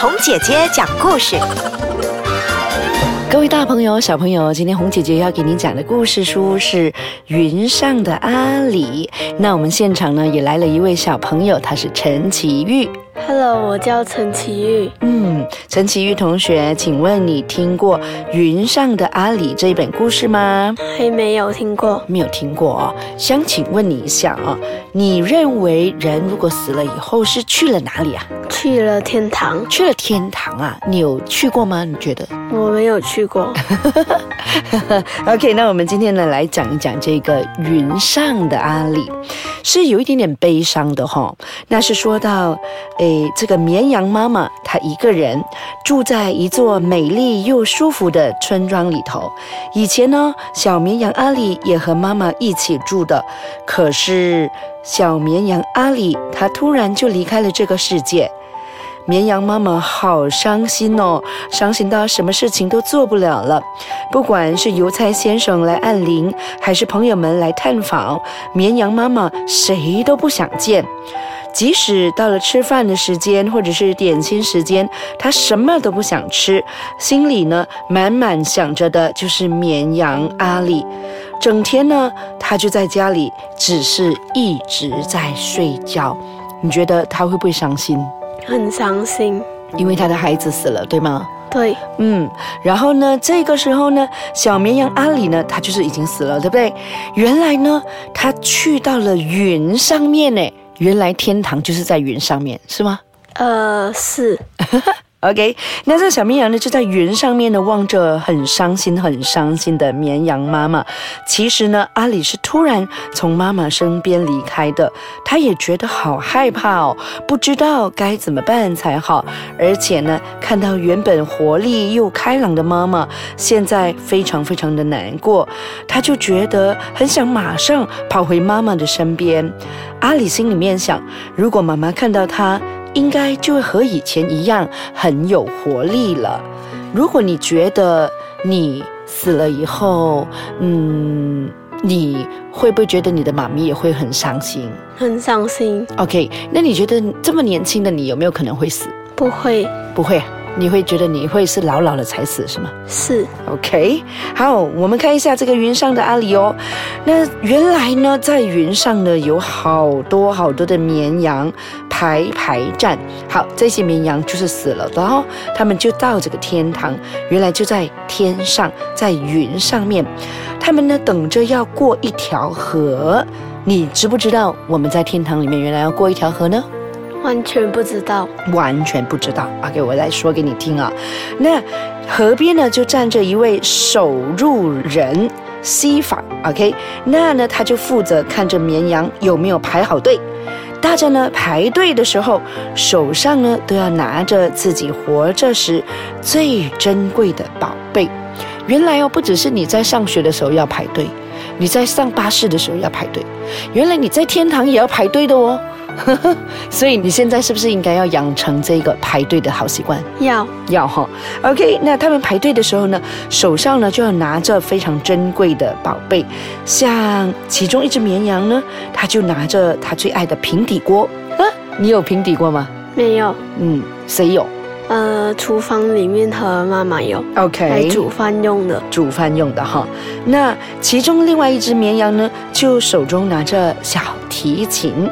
红姐姐讲故事。各位大朋友、小朋友，今天红姐姐要给您讲的故事书是《云上的阿里》。那我们现场呢也来了一位小朋友，他是陈奇玉。Hello，我叫陈奇玉。嗯，陈奇玉同学，请问你听过《云上的阿里》这一本故事吗？还没有听过，没有听过哦。想请问你一下啊，你认为人如果死了以后是去了哪里啊？去了天堂，去了天堂啊？你有去过吗？你觉得？我没有去过。OK，那我们今天呢来讲一讲这个云上的阿里，是有一点点悲伤的哈、那是说到，诶，这个绵羊妈妈她一个人住在一座美丽又舒服的村庄里头。以前呢，小绵羊阿里也和妈妈一起住的，可是小绵羊阿里它突然就离开了这个世界。绵羊妈妈好伤心哦，伤心到什么事情都做不了了。不管是邮差先生来按铃，还是朋友们来探访，绵羊妈妈谁都不想见。即使到了吃饭的时间，或者是点心时间，她什么都不想吃，心里呢满满想着的就是绵羊阿里。整天呢，她就在家里，只是一直在睡觉。你觉得她会不会伤心？很伤心。因为他的孩子死了，对吗？对，嗯，然后呢，这个时候呢，小绵羊阿里呢，他就是已经死了，对不对？原来呢，他去到了云上面呢，原来天堂就是在云上面，是吗呃，是，？OK，那这小绵羊呢，就在云上面呢，望着很伤心、很伤心的绵羊妈妈。其实呢，阿里是突然从妈妈身边离开的，他也觉得好害怕哦，不知道该怎么办才好。而且呢，看到原本活力又开朗的妈妈，现在非常非常的难过，他就觉得很想马上跑回妈妈的身边。阿里心里面想，如果妈妈看到他，应该就会和以前一样很有活力了。如果你觉得你死了以后，嗯，你会不会觉得你的妈咪也会很伤心很伤心。？OK，那你觉得这么年轻的你有没有可能会死？不会，不会啊，你会觉得你会是老老的才死是吗？是 OK，好，我们看一下这个云上的阿里哦。那原来呢，在云上呢有好多好多的绵羊排排站。好，这些绵羊就是死了然后，他们就到这个天堂，原来就在天上，在云上面。他们呢等着要过一条河。你知不知道我们在天堂里面原来要过一条河呢？完全不知道。完全不知道。OK，我来说给你听啊。那河边呢，就站着一位守路人西法。OK，那呢，他就负责看着绵羊有没有排好队。大家呢排队的时候，手上呢都要拿着自己活着时最珍贵的宝贝。原来哦，不只是你在上学的时候要排队，你在上巴士的时候要排队，原来你在天堂也要排队的哦。所以你现在是不是应该要养成这个排队的好习惯？要要哈，OK。那他们排队的时候呢，手上呢就要拿着非常珍贵的宝贝，像其中一只绵羊呢，它就拿着它最爱的平底锅啊。你有平底锅吗？没有？嗯，谁有呃，厨房里面和妈妈用？OK，煮饭用的。煮饭用的哈。那其中另外一只绵羊呢，就手中拿着小提琴，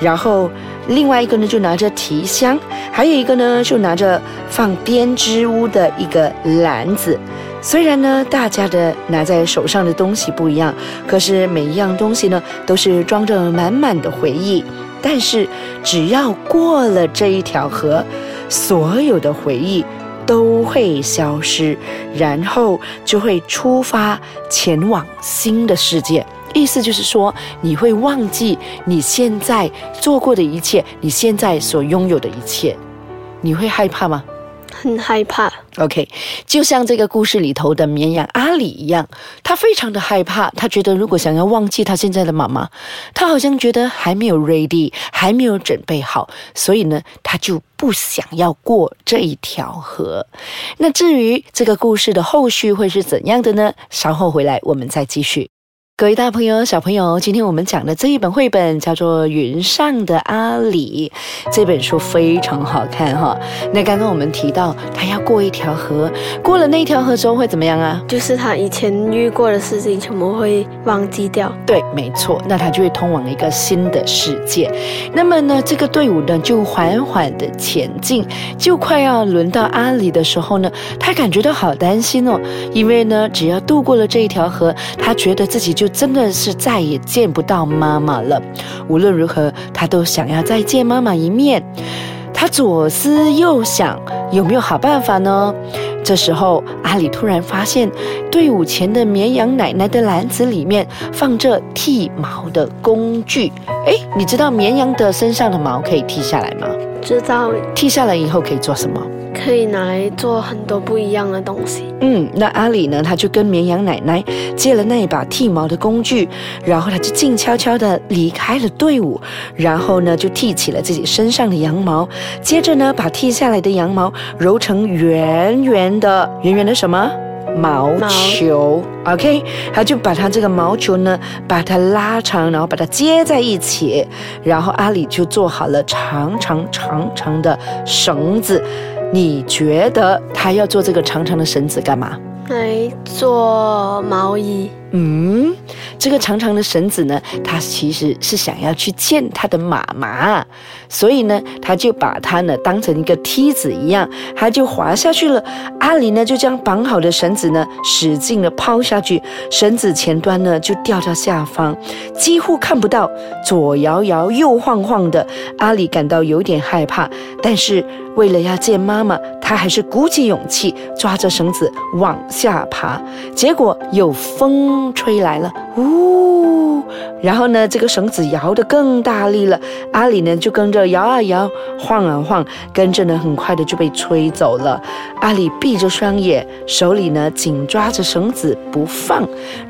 然后另外一个呢就拿着提箱，还有一个呢就拿着放编织屋的一个篮子。虽然呢，大家的拿在手上的东西不一样，可是每一样东西呢，都是装着满满的回忆。但是只要过了这一条河，所有的回忆都会消失，然后就会出发前往新的世界。意思就是说，你会忘记你现在做过的一切，你现在所拥有的一切，你会害怕吗？很害怕。OK，就像这个故事里头的绵羊阿里一样，他非常的害怕，他觉得如果想要忘记他现在的妈妈，他好像觉得还没有 ready，还没有准备好，所以呢，他就不想要过这一条河。那至于这个故事的后续会是怎样的呢？稍后回来我们再继续。各位大朋友、小朋友，今天我们讲的这一本绘本叫做《云上的阿里》，这本书非常好看哈。那刚刚我们提到，他要过一条河，过了那条河之后会怎么样啊？就是他以前遇过的事情全部会忘记掉。对，没错，那他就会通往一个新的世界。那么呢，这个队伍呢就缓缓的前进，就快要轮到阿里的时候呢，他感觉到好担心哦，因为呢，只要渡过了这一条河，他觉得自己就真的是再也见不到妈妈了。无论如何，他都想要再见妈妈一面。他左思右想，有没有好办法呢？这时候，阿里突然发现队伍前的绵羊奶奶的篮子里面放着剃毛的工具。哎，你知道绵羊的身上的毛可以剃下来吗？知道。剃下来以后可以做什么？可以拿来做很多不一样的东西。嗯，那阿里呢？他就跟绵羊奶奶借了那一把剃毛的工具，然后他就静悄悄地离开了队伍，然后呢就剃起了自己身上的羊毛，接着呢把剃下来的羊毛揉成圆圆的、圆圆的什么毛球？OK，他就把他这个毛球呢把它拉长，然后把它接在一起，然后阿里就做好了长长长长的绳子。你觉得他要做这个长长的绳子干嘛？来做毛衣。嗯，这个长长的绳子呢，他其实是想要去见他的妈妈，所以呢，他就把它呢当成一个梯子一样，他就滑下去了。阿里呢就将绑好的绳子呢使劲的抛下去，绳子前端呢就掉到下方，几乎看不到，左摇摇右晃晃的。阿里感到有点害怕，但是为了要见妈妈，他还是鼓起勇气抓着绳子往下爬。结果有风。风吹来了，呜！然后呢，这个绳子摇得更大力了。阿里呢就跟着摇啊摇，晃啊晃，跟着呢很快的就被吹走了。阿里闭着双眼，手里呢紧抓着绳子不放。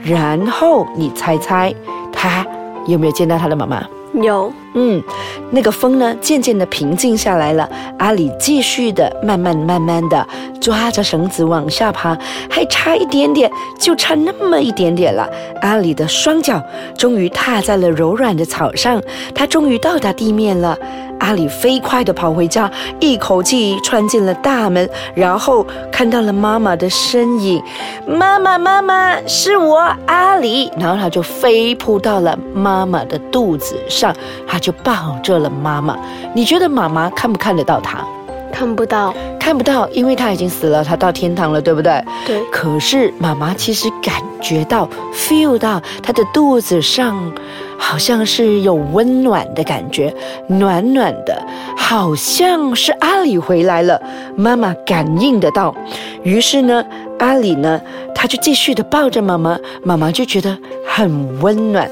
然后你猜猜，他有没有见到他的妈妈？有，嗯，那个风呢，渐渐的平静下来了。阿里继续的慢慢慢慢的抓着绳子往下爬，还差一点点，就差那么一点点了。阿里的双脚终于踏在了柔软的草上，他终于到达地面了。阿里飞快地跑回家，一口气穿进了大门，然后看到了妈妈的身影。妈妈，妈妈，是我阿里。然后他就飞扑到了妈妈的肚子上，他就抱着了妈妈。你觉得妈妈看不看得到他？看不到，看不到，因为他已经死了，他到天堂了，对不对？对。可是妈妈其实感觉到，feel 到他的肚子上，好像是有温暖的感觉，暖暖的，好像是阿里回来了。妈妈感应得到，于是呢，阿里呢，他就继续的抱着妈妈，妈妈就觉得很温暖。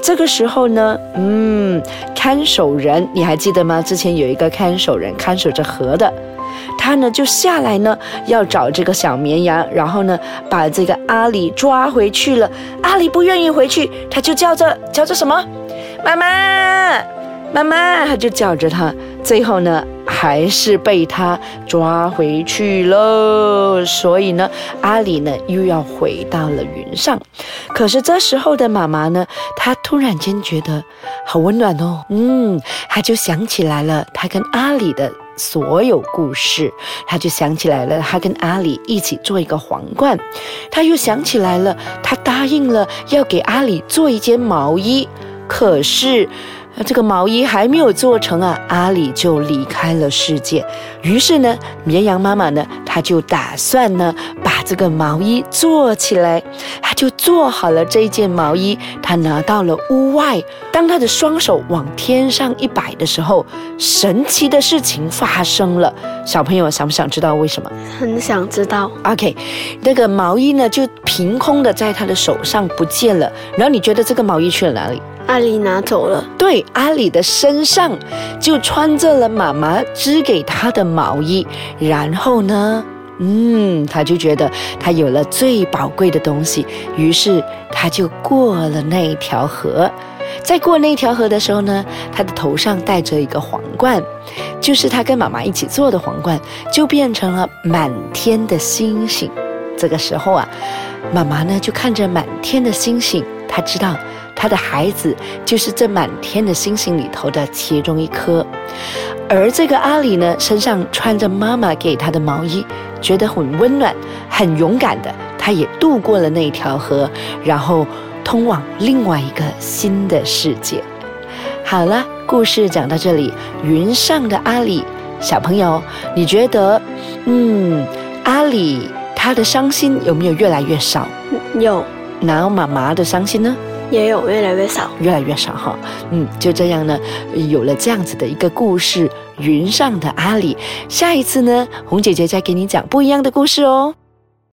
这个时候呢，嗯，看守人，你还记得吗？之前有一个看守人看守着河的，他呢就下来呢，要找这个小绵羊，然后呢把这个阿里抓回去了。阿里不愿意回去，他就叫着叫着什么，妈妈，妈妈，他就叫着他，最后呢。还是被他抓回去了，所以呢，阿里呢又要回到了云上。可是这时候的妈妈呢，她突然间觉得好温暖哦，嗯，她就想起来了，她跟阿里的所有故事，他就想起来了，他跟阿里一起做一个皇冠，他又想起来了，他答应了要给阿里做一件毛衣，可是。那这个毛衣还没有做成啊，阿里就离开了世界。于是呢，绵羊妈妈呢，她就打算呢，把这个毛衣做起来。她就做好了这件毛衣，她拿到了屋外。当她的双手往天上一摆的时候，神奇的事情发生了。小朋友想不想知道为什么？很想知道。OK，那个毛衣呢，就凭空的在她的手上不见了。然后你觉得这个毛衣去了哪里？阿里拿走了，对，阿里的身上就穿着了妈妈织给他的毛衣，然后呢，嗯，他就觉得他有了最宝贵的东西，于是他就过了那条河。在过那条河的时候呢，他的头上戴着一个皇冠，就是他跟妈妈一起做的皇冠，就变成了满天的星星。这个时候啊，妈妈呢就看着满天的星星。她知道他的孩子就是这满天的星星里头的其中一颗。而这个阿里呢，身上穿着妈妈给他的毛衣，觉得很温暖，很勇敢的，他也渡过了那条河，然后通往另外一个新的世界。好了，故事讲到这里，云上的阿里小朋友，你觉得，嗯，阿里他的伤心有没有越来越少？有。然后妈妈的伤心呢？也有越来越少，越来越少哈。嗯，就这样呢，有了这样子的一个故事，云上的阿里。下一次呢，红姐姐再给你讲不一样的故事哦。